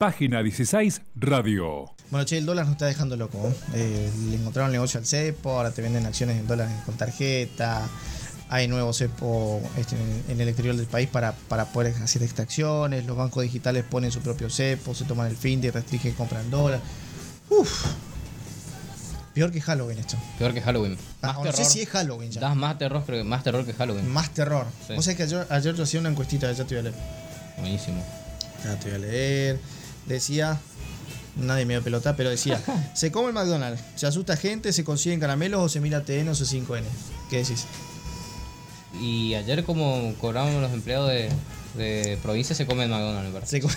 Página 16 Radio. Bueno, che, el dólar nos está dejando loco. ¿eh? Eh, le encontraron negocio al cepo, ahora te venden acciones en dólares con tarjeta. Hay nuevo cepo este, en el exterior del país para, para poder hacer extracciones. Los bancos digitales ponen su propio cepo, se toman el fin de restringen, compran dólar. Uf. Peor que Halloween esto. Peor que Halloween. Ah, Más no terror. sé si es Halloween ya. Das más terror, creo que más terror que Halloween. Más terror. Sí. Vos sabés que ayer, ayer yo hacía una encuestita, ya te voy a leer. Buenísimo. Ya te voy a leer. Decía. Nadie me dio pelota, pero decía: Se come el McDonald's, se asusta gente, se consiguen caramelos o se mira TN o C5N. ¿Qué decís? Y ayer como cobramos los empleados de, de provincia se come en McDonald's. Se Sí,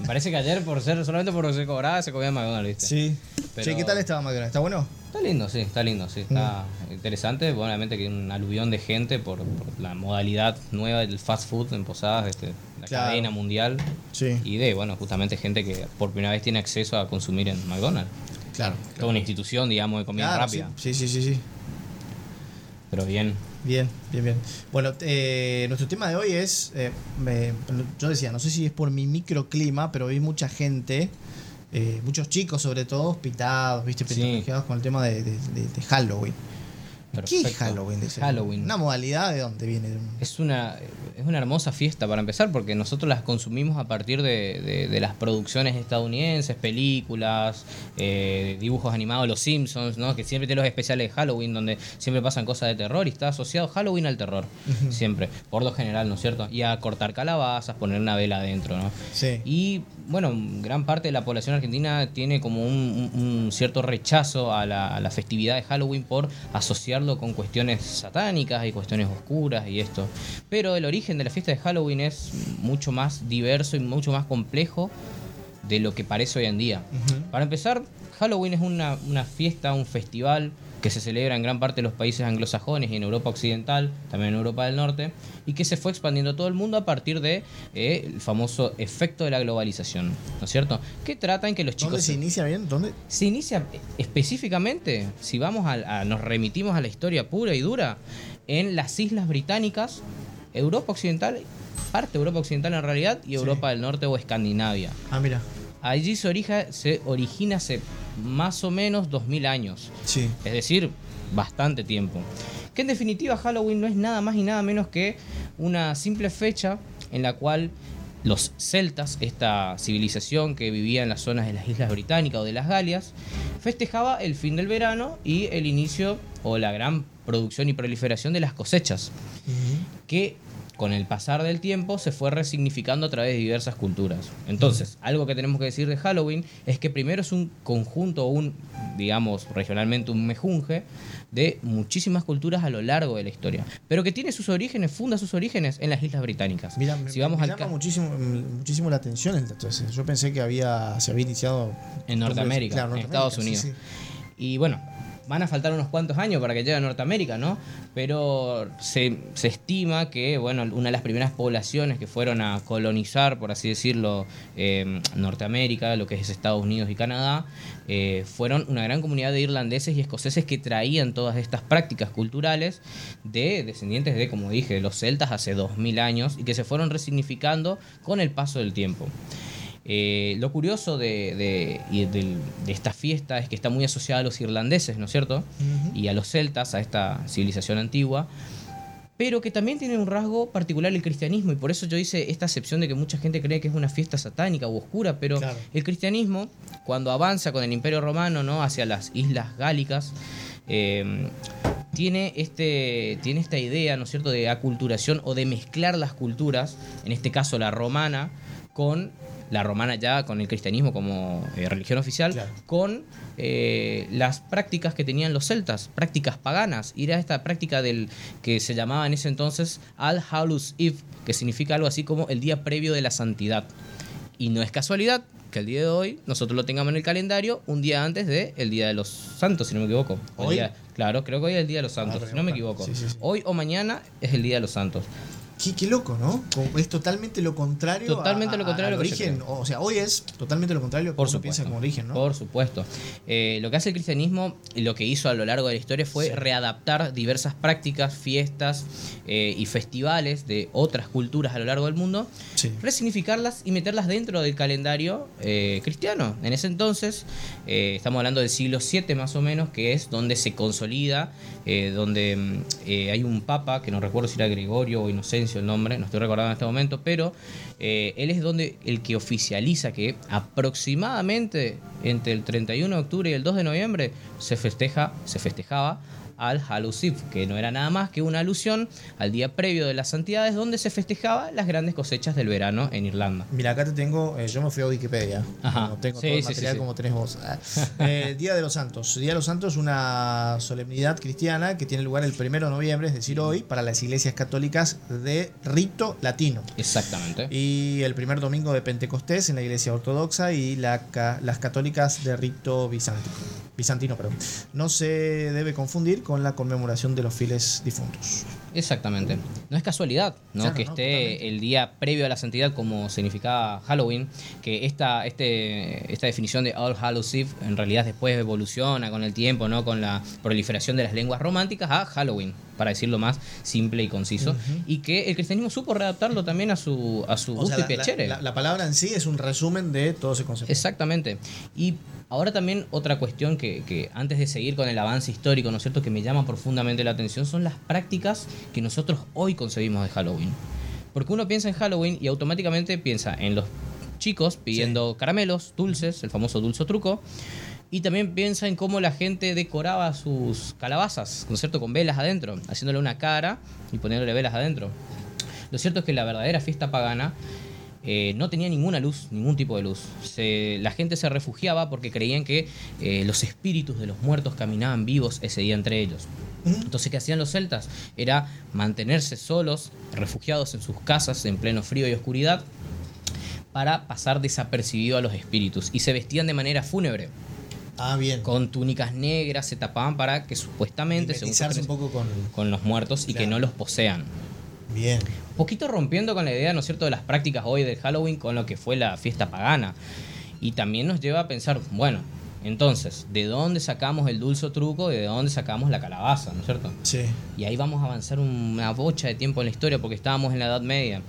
me parece que ayer por ser solamente por se cobraba se comía en McDonald's, ¿viste? sí. Pero- Che, ¿qué tal estaba McDonald's? ¿Está bueno? Está lindo, sí, está lindo, sí, está Mm. interesante. Bueno, obviamente que hay un aluvión de gente por, por la modalidad nueva del fast food en Posadas, este, la Claro. cadena mundial. Sí. Y de, bueno, justamente gente que por primera vez tiene acceso a consumir en McDonald's. Claro. Toda una institución, digamos, de comida Claro, rápida. Sí, sí, sí, sí. Pero bien. Bien, bien, bien. Bueno, eh, nuestro tema de hoy es, eh, me- yo decía, no sé si es por mi microclima, pero vi mucha gente, eh, muchos chicos sobre todo, pitados, viste, Sí. con el tema de, de- de- de Halloween. ¿Qué es Perfecto. Halloween? Dice? Halloween. Una modalidad de dónde viene. Es una, es una hermosa fiesta para empezar porque nosotros las consumimos a partir de, de- de las producciones estadounidenses, películas, eh, dibujos animados, Los Simpsons, ¿no? que siempre tienen los especiales de Halloween donde siempre pasan cosas de terror y está asociado Halloween al terror, siempre, por lo general, ¿no es cierto? Y a cortar calabazas, poner una vela adentro, ¿no? Sí. Y bueno, gran parte de la población argentina tiene como un, cierto rechazo a la, a la festividad de Halloween por asociarlo con cuestiones satánicas y cuestiones oscuras y esto. Pero el origen de la fiesta de Halloween es mucho más diverso y mucho más complejo de lo que parece hoy en día. Para empezar, Halloween es una, una fiesta, un festival que se celebra en gran parte de los países anglosajones y en Europa Occidental, también en Europa del Norte, y que se fue expandiendo a todo el mundo a partir de eh, el famoso efecto de la globalización, ¿no es cierto? Que trata en que los ¿Dónde chicos... se inicia bien? ¿Dónde? Se inicia específicamente, si vamos a, a- nos remitimos a la historia pura y dura, en las islas británicas, Europa Occidental, parte de Europa Occidental en realidad, y Europa del Norte o Escandinavia. Ah, mira. Allí se, orija- se origina hace más o menos 2000 años, Sí. es decir, bastante tiempo. Que en definitiva Halloween no es nada más y nada menos que una simple fecha en la cual los celtas, esta civilización que vivía en las zonas de las Islas Británicas o de las Galias, festejaba el fin del verano y el inicio o la gran producción y proliferación de las cosechas que con el pasar del tiempo se fue resignificando a través de diversas culturas. Entonces, algo que tenemos que decir de Halloween es que primero es un conjunto, un, digamos, regionalmente un mejunje de muchísimas culturas a lo largo de la historia, pero que tiene sus orígenes, funda sus orígenes en las Islas Británicas. Mira, si vamos me al llama muchísimo, muchísimo la atención el. Yo pensé que había, se había iniciado en Norteamérica, Claro, en Estados sí, Unidos. sí. Y bueno, van a faltar unos cuantos años para que llegue a Norteamérica, ¿no? Pero se, se estima que, bueno, una de las primeras poblaciones que fueron a colonizar, por así decirlo, eh, Norteamérica, lo que es Estados Unidos y Canadá, eh, fueron una gran comunidad de irlandeses y escoceses que traían todas estas prácticas culturales de descendientes de, como dije, los celtas hace 2000 años y que se fueron resignificando con el paso del tiempo. Eh, lo curioso de, esta fiesta es que está muy asociada a los irlandeses, ¿no es cierto? Y a los celtas, a esta civilización antigua, pero que también tiene un rasgo particular el cristianismo, y por eso yo hice esta acepción de que mucha gente cree que es una fiesta satánica u oscura, pero Claro. el cristianismo, cuando avanza con el imperio romano ¿no? hacia las islas gálicas, eh, tiene, este, tiene esta idea, ¿no es cierto?, de aculturación o de mezclar las culturas, en este caso la romana, con la romana ya con el cristianismo como eh, religión oficial, Claro. con eh, las prácticas que tenían los celtas, prácticas paganas. Y era esta práctica del que se llamaba en ese entonces Al Hallows Eve, que significa algo así como el día previo de la santidad. Y no es casualidad que el día de hoy nosotros lo tengamos en el calendario un día antes del el Día de los Santos, si no me equivoco. ¿Hoy? día- claro, creo que hoy es el Día de los Santos, Ah, si no me equivoco. sí, sí, sí. Hoy o mañana es el Día de los Santos. Qué, qué loco, ¿no? Es totalmente lo contrario. Totalmente a- lo contrario al a lo que se origen. O sea, hoy es totalmente lo contrario Por supuesto. piensa como origen, ¿no? Por supuesto. Eh, lo que hace el cristianismo lo que hizo a lo largo de la historia fue Sí. readaptar diversas prácticas, fiestas eh, y festivales de otras culturas a lo largo del mundo, Sí. resignificarlas y meterlas dentro del calendario eh, cristiano. En ese entonces, estamos hablando del siglo VII más o menos, que es donde se consolida, eh, donde mm, eh, hay un papa, que no recuerdo si era Gregorio o Inocencio el nombre, no estoy recordando en este momento, pero eh, él es donde el que oficializa que aproximadamente entre el 31 de octubre y el 2 de noviembre se festeja, se festejaba al Hallows Eve, que no era nada más que una alusión al día previo de las santidades donde se festejaba las grandes cosechas del verano en Irlanda. Mira, acá te tengo, eh, yo me fui a Wikipedia. Ajá. Como tengo Sí, todo el material sí, sí. como tenés vos. Eh, Día de los Santos. Día de los Santos es una solemnidad cristiana que tiene lugar el primero de noviembre, es decir, hoy, para las iglesias católicas de rito latino. Exactamente. Y el primer domingo de Pentecostés en la iglesia ortodoxa y la las católicas de rito bizantino. bizantino perdón. No se debe confundir con la conmemoración de los fieles difuntos. Exactamente. No es casualidad ¿no? Claro, que no, esté totalmente. el día previo a la santidad como significaba Halloween, que esta, este, esta definición de All Hallows Eve en realidad después evoluciona con el tiempo, ¿no? con la proliferación de las lenguas románticas a Halloween, para decirlo más simple y conciso, y que el cristianismo supo readaptarlo también a su, a su O gusto sea, y la- la palabra en sí es un resumen de todo ese concepto. Exactamente. Y ahora también otra cuestión que, que antes de seguir con el avance histórico, ¿no es cierto?, que me llama profundamente la atención son las prácticas que nosotros hoy concebimos de Halloween. Porque uno piensa en Halloween y automáticamente piensa en los chicos pidiendo caramelos, dulces, el famoso dulce truco. Y también piensa en cómo la gente decoraba sus calabazas, ¿no es cierto?, con velas adentro, haciéndole una cara y poniéndole velas adentro. Lo cierto es que la verdadera fiesta pagana eh, no tenía ninguna luz, ningún tipo de luz. La gente se refugiaba porque creían que eh, los espíritus de los muertos caminaban vivos ese día entre ellos. Entonces, ¿qué hacían los celtas? Era mantenerse solos, refugiados en sus casas en pleno frío y oscuridad, para pasar desapercibido a los espíritus. Y se vestían de manera fúnebre, Ah, bien. con túnicas negras, se tapaban para que supuestamente, Mimetizarse un poco con. con los muertos y que no los posean. Bien. Un poquito rompiendo con la idea, ¿no es cierto?, de las prácticas hoy del Halloween con lo que fue la fiesta pagana. Y también nos lleva a pensar, bueno, entonces, ¿de dónde sacamos el dulce truco y de dónde sacamos la calabaza, ¿no es cierto? Sí. Y ahí vamos a avanzar una bocha de tiempo en la historia porque estábamos en la Edad Media.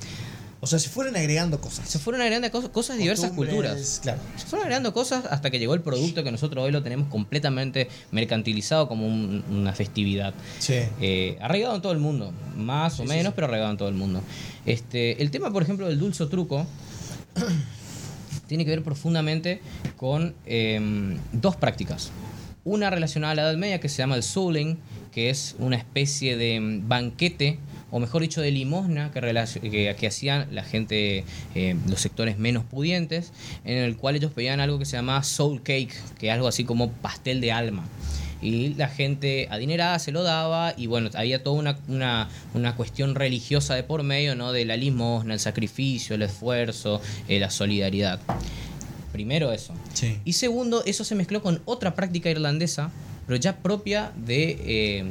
O sea, se fueron agregando cosas. Se fueron agregando cosas, cosas de diversas culturas. Claro. Se fueron agregando cosas hasta que llegó el producto que nosotros hoy lo tenemos completamente mercantilizado como un- una festividad. Sí. Eh, arraigado en todo el mundo, más o Sí, menos, sí. pero arraigado en todo el mundo. Este, el tema, por ejemplo, del dulce truco tiene que ver profundamente con em, dos prácticas. Una relacionada a la Edad Media que se llama el souling, que es una especie de em, banquete, o mejor dicho, de limosna que, relac- que, que hacían la gente, eh, los sectores menos pudientes, en el cual ellos pedían algo que se llamaba soul cake, que es algo así como pastel de alma. Y la gente adinerada se lo daba y bueno, había toda una, una, una cuestión religiosa de por medio, ¿no? De la limosna, el sacrificio, el esfuerzo, eh, la solidaridad. Primero eso. Sí. Y segundo, eso se mezcló con otra práctica irlandesa, pero ya propia de eh,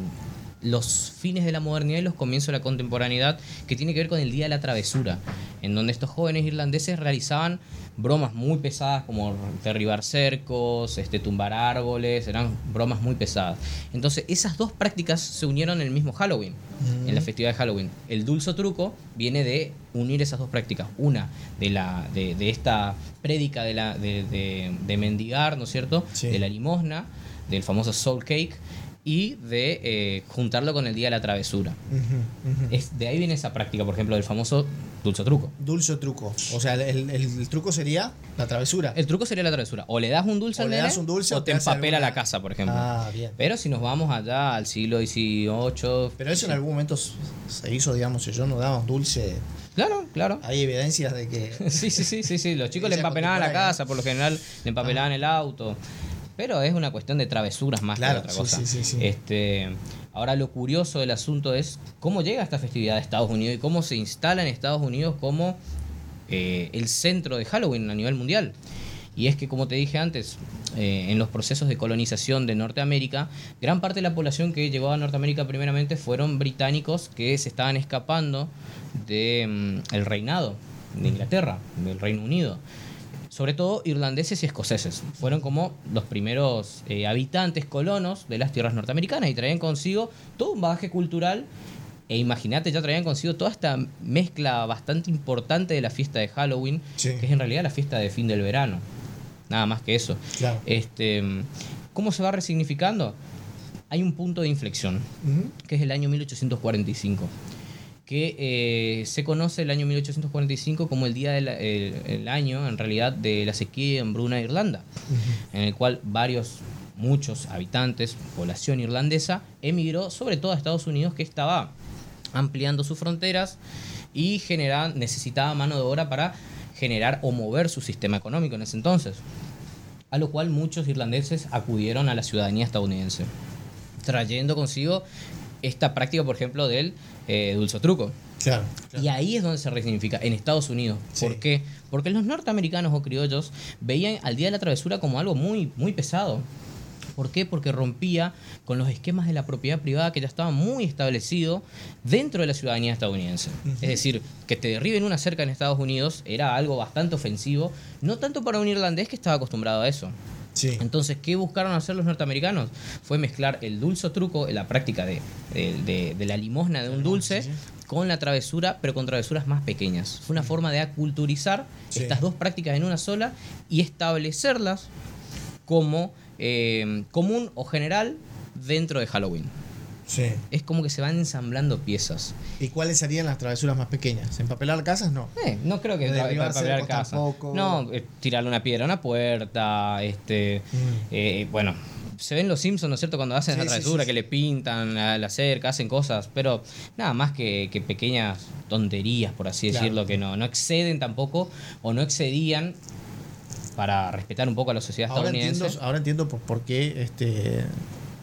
los fines de la modernidad y los comienzos de la contemporaneidad, que tiene que ver con el Día de la Travesura, en donde estos jóvenes irlandeses realizaban bromas muy pesadas como derribar cercos, este, tumbar árboles, eran bromas muy pesadas. Entonces esas dos prácticas se unieron en el mismo Halloween, en la festividad de Halloween. El dulce truco viene de unir esas dos prácticas. Una de, la, de, de esta prédica de, la, de, de- de mendigar, ¿no es cierto? Sí. De la limosna, del famoso soul cake, y de eh, juntarlo con el día de la travesura. Es, de ahí viene esa práctica, por ejemplo, del famoso dulce truco. Dulce truco. O sea, el, el- el truco sería la travesura. El truco sería la travesura. O le das un dulce O al le das un dulce o te empapela alguna- la casa, por ejemplo. Ah, bien. Pero si nos vamos allá al siglo XVIII... Pero eso en algún momento se hizo, digamos, si yo no daba dulce. Claro, claro. Hay evidencias de que. Sí, sí, sí, sí, sí. Los chicos le empapelaban la contemporánea. casa, por lo general le empapelaban el auto. Pero es una cuestión de travesuras más Claro, que otra cosa. sí, sí, sí. Este, ahora lo curioso del asunto es cómo llega esta festividad a Estados Unidos y cómo se instala en Estados Unidos como eh, el centro de Halloween a nivel mundial. Y es que, como te dije antes, eh, en los procesos de colonización de Norteamérica, gran parte de la población que llegó a Norteamérica primeramente fueron británicos que se estaban escapando del el reinado de Inglaterra, del Reino Unido sobre todo irlandeses y escoceses. Fueron como los primeros eh, habitantes colonos de las tierras norteamericanas y traían consigo todo un bagaje cultural. E imagínate, ya traían consigo toda esta mezcla bastante importante de la fiesta de Halloween, Sí. que es en realidad la fiesta de fin del verano. Nada más que eso. Claro. Este, ¿Cómo se va resignificando? Hay un punto de inflexión que es el año 1845, que eh, se conoce el año 1845 como el día del el- el año, en realidad, de la sequía y hambruna de Irlanda, en el cual varios, muchos habitantes, población irlandesa, emigró sobre todo a Estados Unidos, que estaba ampliando sus fronteras y necesitaba mano de obra para generar o mover su sistema económico en ese entonces. A lo cual muchos irlandeses acudieron a la ciudadanía estadounidense trayendo consigo esta práctica, por ejemplo, del eh, dulzotruco. Claro. claro. Y ahí es donde se resignifica, en Estados Unidos. ¿Por Sí. qué? Porque los norteamericanos o criollos veían al Día de la Travesura como algo muy, muy pesado. ¿Por qué? Porque rompía con los esquemas de la propiedad privada que ya estaba muy establecido dentro de la ciudadanía estadounidense. Es decir, que te derriben una cerca en Estados Unidos era algo bastante ofensivo, no tanto para un irlandés que estaba acostumbrado a eso, Sí. entonces, ¿qué buscaron hacer los norteamericanos? Fue mezclar el dulce truco, la práctica de, de- de- de la limosna de un dulce, sí, con la travesura, pero con travesuras más pequeñas. Fue una forma de aculturizar Sí. estas dos prácticas en una sola y establecerlas como eh, común o general dentro de Halloween. Sí. Es como que se van ensamblando piezas. ¿Y cuáles serían las travesuras más pequeñas? ¿Empapelar casas? No. Eh, no creo que De tra- derribar para pelear cercos casa. tampoco. No, eh, tirarle una piedra a una puerta, este, Mm. eh, bueno, se ven los Simpsons, ¿no es cierto? Cuando hacen Sí, esa travesura, sí, que le pintan a la cerca, hacen cosas, pero nada más que, que pequeñas tonterías, por así Claro. decirlo, que no, no exceden tampoco o no excedían para respetar un poco a la sociedad Ahora estadounidense. entiendo, ahora entiendo por, por qué este,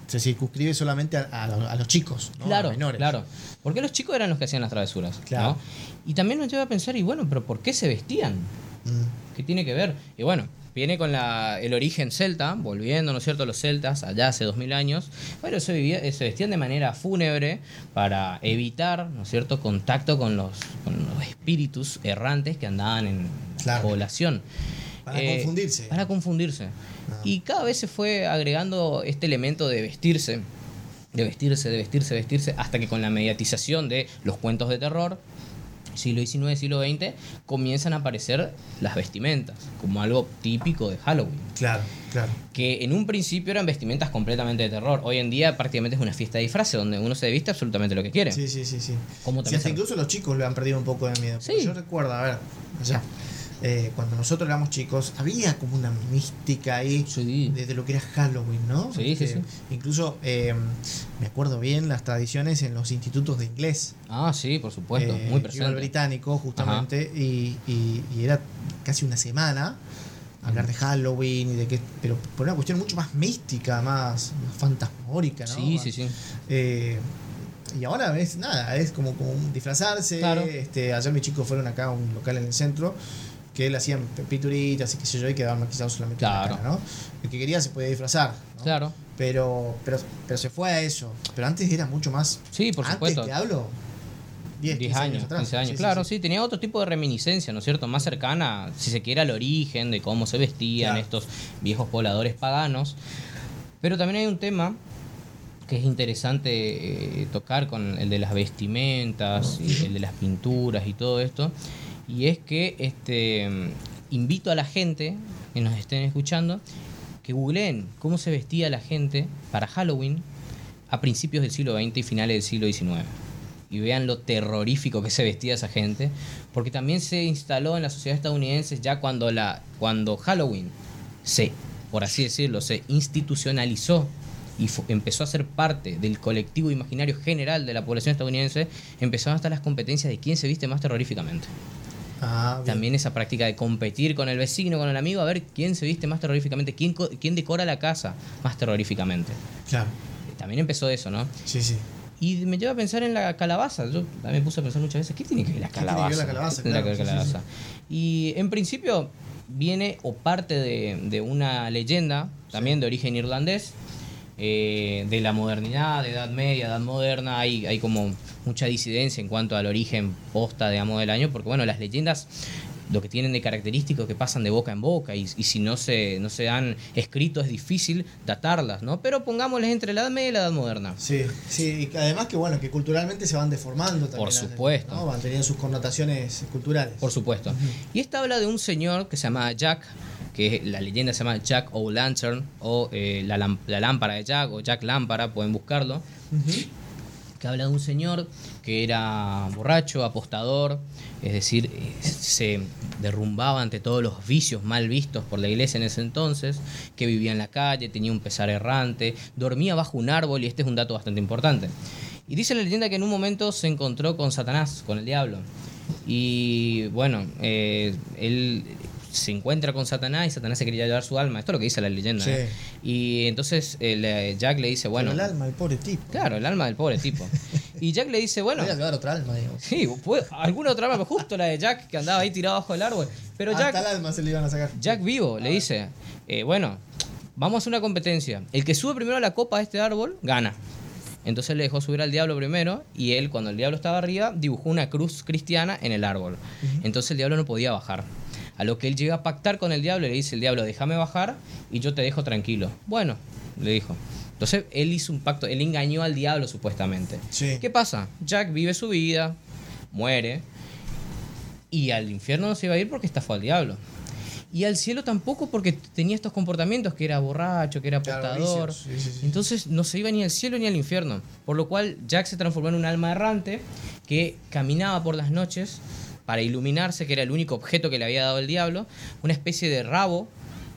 se circunscribe solamente a, a- a los chicos, ¿no? Claro, a menores. claro. Porque los chicos eran los que hacían las travesuras. Claro. ¿no? Y también nos lleva a pensar, y bueno, pero ¿por qué se vestían? Mm. ¿Qué tiene que ver? Y bueno, viene con la, el origen celta, volviendo, ¿no es cierto?, los celtas, allá hace 2000 años. Bueno, se, vivía- se vestían de manera fúnebre para evitar, ¿no es cierto?, contacto con los, con los espíritus errantes que andaban en Claro. la población. Para Eh, confundirse. Para confundirse. Ah. Y cada vez se fue agregando este elemento de vestirse, de vestirse, de vestirse, vestirse, hasta que con la mediatización de los cuentos de terror, siglo XIX, siglo XX, comienzan a aparecer las vestimentas, como algo típico de Halloween. Claro, claro. Que en un principio eran vestimentas completamente de terror. Hoy en día prácticamente es una fiesta de disfraces donde uno se viste absolutamente lo que quiere. Sí, sí, sí, sí. Como Sí, hasta incluso los chicos le han perdido un poco de miedo. Sí. Yo recuerdo, a ver, allá, eh, cuando nosotros éramos chicos, había como una mística ahí Sí. desde lo que era Halloween, ¿no? Sí, sí, Este, sí. Incluso eh, me acuerdo bien las tradiciones en los institutos de inglés. Ah, sí, por supuesto, Eh, muy yo iba al presente. británico justamente y, y- y era casi una semana hablar de Halloween y de que pero por una cuestión mucho más mística más, más fantasmórica ¿no? Sí, sí, sí. Eh, y ahora es nada es como, como un disfrazarse Claro. este ayer mis chicos fueron acá a un local en el centro que le hacían pituritas y qué sé yo y quedaban maquillados solamente en Claro. la cara, ¿no? el que quería se podía disfrazar ¿no? Claro. pero, pero pero se fue a eso pero antes era mucho más Sí, por antes supuesto. te hablo 10, 10 15 años, atrás. 15 años. Sí, sí, claro, sí. sí, tenía otro tipo de reminiscencia, ¿no es cierto? Más cercana, si se quiere, al origen de cómo se vestían Claro. estos viejos pobladores paganos. Pero también hay un tema que es interesante eh, tocar con el de las vestimentas, y el de las pinturas y todo esto. Y es que este invito a la gente que nos estén escuchando que googleen cómo se vestía la gente para Halloween a principios del siglo XX y finales del siglo XIX. Y vean lo terrorífico que se vestía esa gente, porque también se instaló en la sociedad estadounidense ya cuando, cuando Halloween se, por así decirlo, se institucionalizó y empezó a ser parte del colectivo imaginario general de la población estadounidense, empezaron a estar las competencias de quién se viste más terroríficamente. Ah. También esa práctica de competir con el vecino, con el amigo, a ver quién se viste más terroríficamente, quién, quién decora la casa más terroríficamente. Claro, También empezó eso, ¿no? sí, sí. Y me lleva a pensar en la calabaza. Yo también puse a pensar muchas veces, ¿qué tiene que ver la ¿Qué tiene que ver calabaza? la calabaza? ¿Qué tiene que Claro, sí, la sí, calabaza? Y en principio, viene o parte de, de una leyenda, también de origen irlandés, eh, de la modernidad, de Edad Media, Edad Moderna, hay, hay como mucha disidencia en cuanto al origen posta, digamos, del año, porque bueno, las leyendas lo que tienen de característico que pasan de boca en boca y, y si no se, no se han escrito es difícil datarlas, ¿no? Pero pongámosles entre la Edad Media y la Edad Moderna. Sí, sí, y además que bueno, que culturalmente se van deformando también. Por supuesto. ¿no? Van teniendo sus connotaciones culturales. Por supuesto. Y esta habla de un señor que se llama Jack, que la leyenda se llama Jack O'Lantern, o eh, la, lámpara de Jack, o Jack Lámpara, pueden buscarlo. Que habla de un señor que era borracho, apostador, es decir, eh, se derrumbaba ante todos los vicios mal vistos por la iglesia en ese entonces, que vivía en la calle, tenía un pesar errante, dormía bajo un árbol, y este es un dato bastante importante. Y dice la leyenda que en un momento se encontró con Satanás, con el diablo. Y bueno, eh, él se encuentra con Satanás y Satanás se quería llevar su alma. Esto es lo que dice la leyenda. Sí. ¿eh? Y entonces eh, le- Jack le dice, bueno, Pero el alma, el pobre tipo. Claro, el alma del pobre tipo. Y Jack le dice, bueno, Voy a llevar otra alma, digo. sí, puede- alguna otra alma, justo la de Jack que andaba ahí tirado bajo el árbol. Pero Hasta el Jack, alma se le iban a sacar. Jack vivo le dice, eh, bueno, vamos a hacer una competencia. El que sube primero a la copa de este árbol, gana. Entonces le dejó subir al diablo primero y él, cuando el diablo estaba arriba, dibujó una cruz cristiana en el árbol. Entonces el diablo no podía bajar. A lo que él llega a pactar con el diablo le dice, el diablo, déjame bajar y yo te dejo tranquilo. Bueno, le dijo. Entonces él hizo un pacto, él engañó al diablo supuestamente. Sí. ¿Qué pasa? Jack vive su vida, muere y al infierno no se iba a ir porque estafó al diablo. Y al cielo tampoco porque tenía estos comportamientos, que era borracho, que era Claro, apostador. vicios, sí, sí, sí. Entonces no se iba ni al cielo ni al infierno. Por lo cual Jack se transformó en un alma errante que caminaba por las noches para iluminarse, que era el único objeto que le había dado el diablo, una especie de rabo,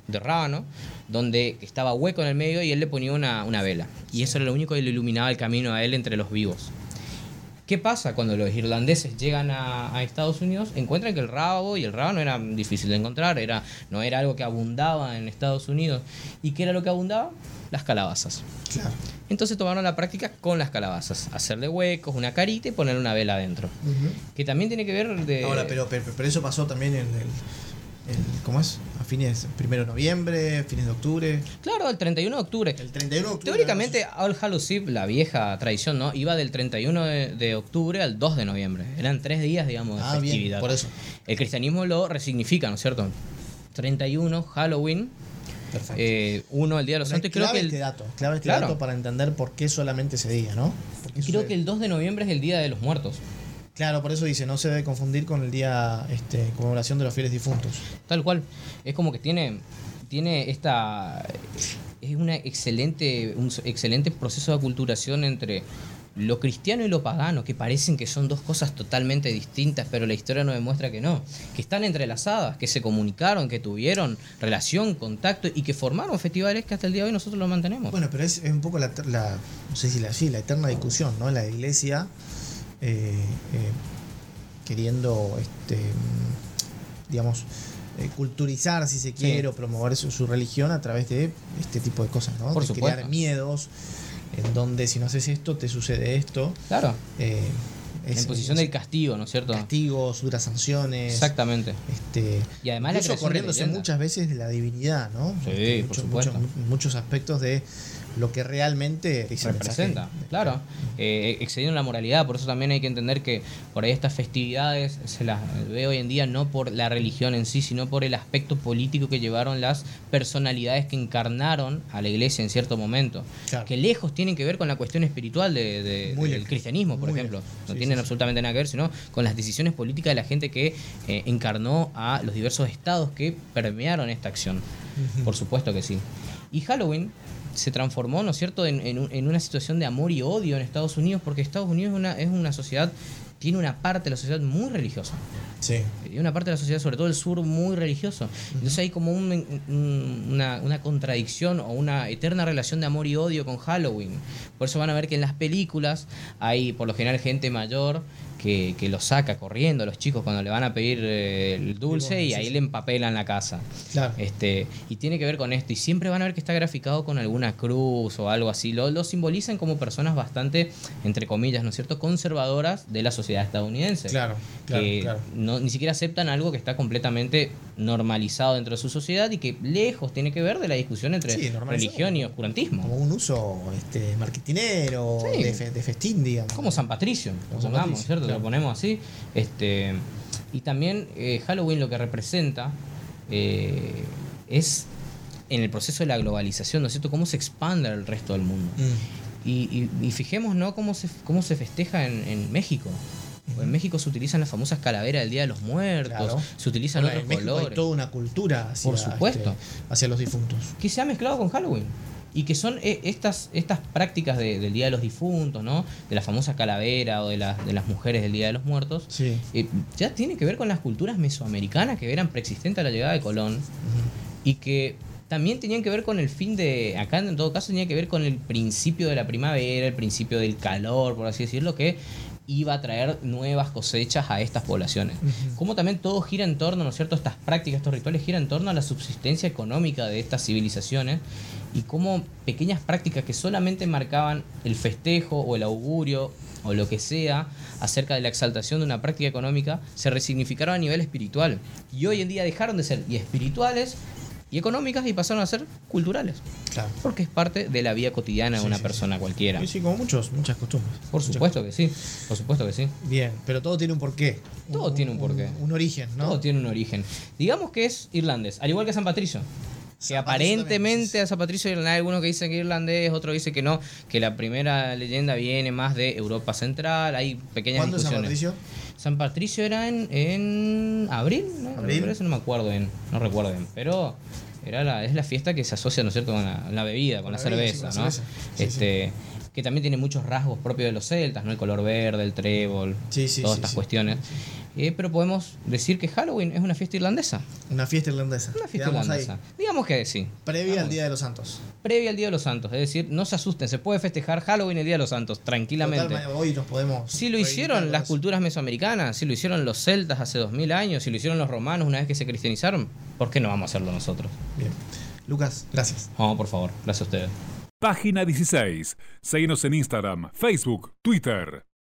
de rábano, donde estaba hueco en el medio y él le ponía una, vela. Y eso era lo único que le iluminaba el camino a él entre los vivos. ¿Qué pasa cuando los irlandeses llegan a, a Estados Unidos? Encuentran que el rabo y el rabo no era difícil de encontrar, era, no era algo que abundaba en Estados Unidos. ¿Y qué era lo que abundaba? Las calabazas. Claro. Entonces tomaron la práctica con las calabazas, hacerle huecos, una carita y ponerle una vela adentro. Que también tiene que ver de... Ahora, pero, pero, pero eso pasó también en el, el- ¿Cómo es? A fines, primero de noviembre, fines de octubre. Claro, el 31 de octubre. El 31 de octubre. Teóricamente, All Hallows Eve, la vieja tradición, ¿no? Iba del 31 de, de octubre al 2 de noviembre. Eran tres días, digamos, de Ah, bien, festividad. por eso. El cristianismo lo resignifica, ¿no es cierto? 31, Halloween. Eh, 1 el Día de los Santos. Creo clave que, el, este dato, clave este Claro. dato para entender por qué solamente ese día, ¿no? ¿Por qué y creo sucede? que el 2 de noviembre es el Día de los Muertos. Claro, por eso dice, no se debe confundir con el día este, conmemoración de los fieles difuntos. Tal cual. Es como que tiene, tiene esta. Es una excelente, un excelente proceso de aculturación entre lo cristiano y lo pagano, que parecen que son dos cosas totalmente distintas, pero la historia nos demuestra que no, que están entrelazadas, que se comunicaron, que tuvieron relación, contacto y que formaron festivales que hasta el día de hoy nosotros los mantenemos. Bueno, pero es, es un poco la, la- no sé si la, sí, la eterna discusión, ¿no? La iglesia eh, eh, queriendo, este, digamos, eh, culturizar, si se quiere, o promover su, su religión a través de este tipo de cosas, ¿no? Por de crear miedos, en donde si no haces esto, te sucede esto. claro, eh, es- en posición es del castigo, ¿no es cierto? castigos, duras sanciones. Exactamente. Este, Y además la corriéndose muchas veces de la divinidad, ¿no? Sí, Este, por supuesto. muchos aspectos de lo que realmente dice representa, claro, eh, excediendo la moralidad, por eso también hay que entender que por ahí estas festividades se las ve hoy en día no por la religión en sí, sino por el aspecto político que llevaron las personalidades que encarnaron a la iglesia en cierto momento, Claro. que lejos tienen que ver con la cuestión espiritual de, de- Muy del lejos, cristianismo, por muy ejemplo, lejos. no Sí, tienen sí, sí. absolutamente nada que ver, sino con las decisiones políticas de la gente que eh, encarnó a los diversos estados que permearon esta acción. Por supuesto que sí. Y Halloween se transformó, ¿no es cierto?, en, en un- en una situación de amor y odio en Estados Unidos, porque Estados Unidos es una, es una sociedad, tiene una parte de la sociedad muy religiosa. Sí. Y una parte de la sociedad, sobre todo el sur, muy religioso. Entonces hay como un- un- una, una contradicción o una eterna relación de amor y odio con Halloween. Por eso van a ver que en las películas hay por lo general gente mayor que, que lo saca corriendo los chicos cuando le van a pedir eh, el dulce y ahí sí. le empapelan la casa. Claro. Este, y tiene que ver con esto. Y siempre van a ver que está graficado con alguna cruz o algo así. Lo, lo simbolizan como personas bastante, entre comillas, ¿no es cierto?, conservadoras de la sociedad estadounidense. Claro, claro, que claro. no, ni siquiera aceptan algo que está completamente normalizado dentro de su sociedad y que lejos tiene que ver de la discusión entre Sí, religión y oscurantismo. Como un uso este, marketinero, Sí. de, fe- de festín, digamos. Como San Patricio, Como San Patricio, ¿cierto? Claro. Lo ponemos así. Este, y también eh, Halloween lo que representa eh, es en el proceso de la globalización, ¿no es cierto? Cómo se expande al resto del mundo. Mm. Y, y, y fijemos, ¿no? Cómo se, cómo se festeja en, en México. Porque En México se utilizan las famosas calaveras del Día de los Muertos, Claro. se utilizan otros en colores. hay toda una cultura hacia, Por supuesto. este, hacia los difuntos. que se ha mezclado con Halloween. Y que son eh, estas, estas prácticas de- del Día de los Difuntos, ¿no? De la famosa calavera o de, las de las mujeres del Día de los Muertos. Sí. eh, ya tiene que ver con las culturas mesoamericanas que eran preexistentes a la llegada de Colón y que también tenían que ver con el fin de, acá en todo caso tenía que ver con el principio de la primavera, el principio del calor, por así decirlo, que iba a traer nuevas cosechas a estas poblaciones. Ujú. Como también todo gira en torno, ¿no es cierto? Estas prácticas, estos rituales giran en torno a la subsistencia económica de estas civilizaciones y como pequeñas prácticas que solamente marcaban el festejo o el augurio o lo que sea acerca de la exaltación de una práctica económica se resignificaron a nivel espiritual. Y hoy en día dejaron de ser y espirituales y económicas y pasaron a ser culturales. Claro. Porque es parte de la vida cotidiana de una sí, persona cualquiera. Sí, sí, como muchos, muchas costumbres. Por Muchas supuesto que sí, por supuesto que sí. Bien, pero todo tiene un porqué. Todo tiene un porqué. Un, origen, ¿no? Todo tiene un origen. Digamos que es irlandés, al igual que San Patricio. Que aparentemente a San Patricio hay algunos que dicen que es irlandés, otros dicen que no, que la primera leyenda viene más de Europa Central, hay pequeñas ¿Cuándo es San. Patricio? San Patricio era en, en abril, ¿no? ¿Abril? No me acuerdo bien, no recuerdo bien, pero era la, es la fiesta que se asocia, ¿no es cierto?, con la, la bebida, con la, bebida, sí, cerveza, la ¿no? cerveza. Sí, este, Que también tiene muchos rasgos propios de los celtas, ¿no? El color verde, el trébol, Sí, sí, todas sí, estas cuestiones. Eh, pero podemos decir que Halloween es una fiesta irlandesa. Una fiesta irlandesa. Una fiesta Quedamos ahí. irlandesa. Digamos que sí. Previa al. Día de los Santos. Previa al Día de los Santos. Es decir, no se asusten, se puede festejar Halloween el Día de los Santos, tranquilamente. Total, hoy nos podemos. Si lo hicieron las culturas mesoamericanas, si lo hicieron los celtas hace 2000 años, si lo hicieron los romanos una vez que se cristianizaron, ¿por qué no vamos a hacerlo nosotros? Bien. Lucas, gracias. Vamos, por favor. Gracias a ustedes. Página 16. Síguenos en Instagram, Facebook, Twitter.